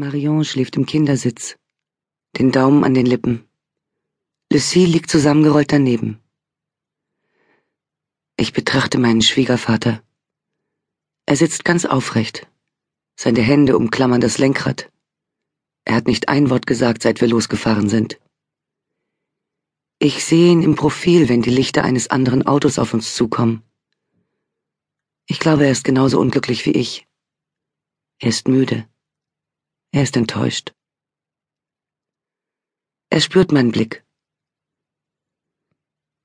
Marion schläft im Kindersitz, den Daumen an den Lippen. Lucie liegt zusammengerollt daneben. Ich betrachte meinen Schwiegervater. Er sitzt ganz aufrecht. Seine Hände umklammern das Lenkrad. Er hat nicht ein Wort gesagt, seit wir losgefahren sind. Ich sehe ihn im Profil, wenn die Lichter eines anderen Autos auf uns zukommen. Ich glaube, er ist genauso unglücklich wie ich. Er ist müde. Er ist enttäuscht. Er spürt meinen Blick.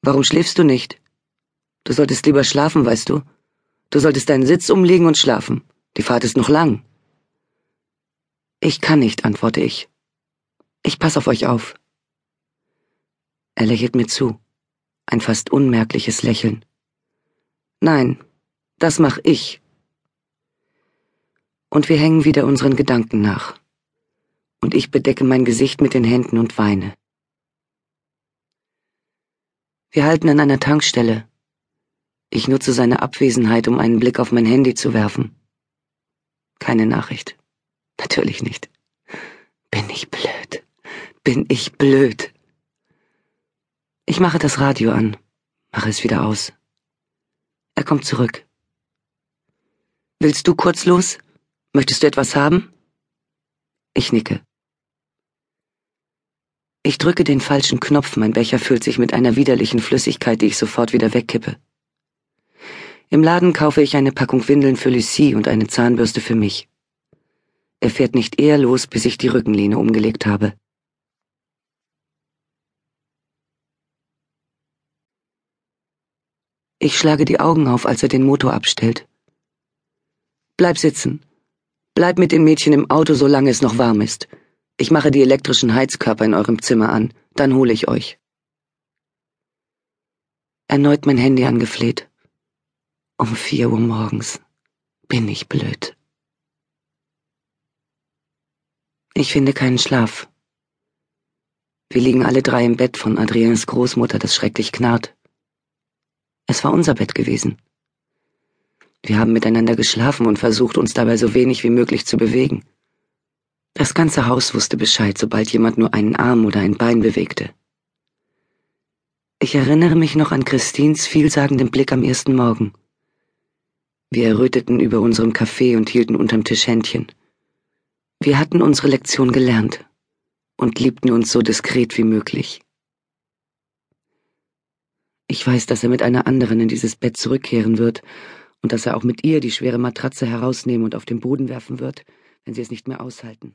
Warum schläfst du nicht? Du solltest lieber schlafen, weißt du. Du solltest deinen Sitz umlegen und schlafen. Die Fahrt ist noch lang. Ich kann nicht, antworte ich. Ich pass auf euch auf. Er lächelt mir zu. Ein fast unmerkliches Lächeln. Nein, das mach ich, und wir hängen wieder unseren Gedanken nach. Und ich bedecke mein Gesicht mit den Händen und weine. Wir halten an einer Tankstelle. Ich nutze seine Abwesenheit, um einen Blick auf mein Handy zu werfen. Keine Nachricht. Natürlich nicht. Bin ich blöd. Bin ich blöd. Ich mache das Radio an, mache es wieder aus. Er kommt zurück. Willst du kurz los? Möchtest du etwas haben? Ich. Ich drücke den falschen Knopf, mein Becher füllt sich mit einer widerlichen Flüssigkeit, die ich sofort wieder wegkippe. Im Laden kaufe ich eine Packung Windeln für Lucie und eine Zahnbürste für mich. Er fährt nicht eher los, bis ich die Rückenlehne umgelegt habe. Ich schlage die Augen auf, als er den Motor abstellt. Bleib sitzen, Bleib mit dem Mädchen im Auto, solange es noch warm ist. Ich mache die elektrischen Heizkörper in eurem Zimmer an, dann hole ich euch. Erneut mein Handy angefleht. Um vier Uhr morgens. Bin ich blöd. Ich finde keinen Schlaf. Wir liegen alle drei im Bett von Adriens Großmutter, das schrecklich knarrt. Es war unser Bett gewesen. Wir haben miteinander geschlafen und versucht, uns dabei so wenig wie möglich zu bewegen. Das ganze Haus wusste Bescheid, sobald jemand nur einen Arm oder ein Bein bewegte. Ich erinnere mich noch an Christins vielsagenden Blick am ersten Morgen. Wir erröteten über unserem Kaffee und hielten unterm Tisch Händchen. Wir hatten unsere Lektion gelernt und liebten uns so diskret wie möglich. Ich weiß, dass er mit einer anderen in dieses Bett zurückkehren wird und dass er auch mit ihr die schwere Matratze herausnehmen und auf den Boden werfen wird, wenn sie es nicht mehr aushalten.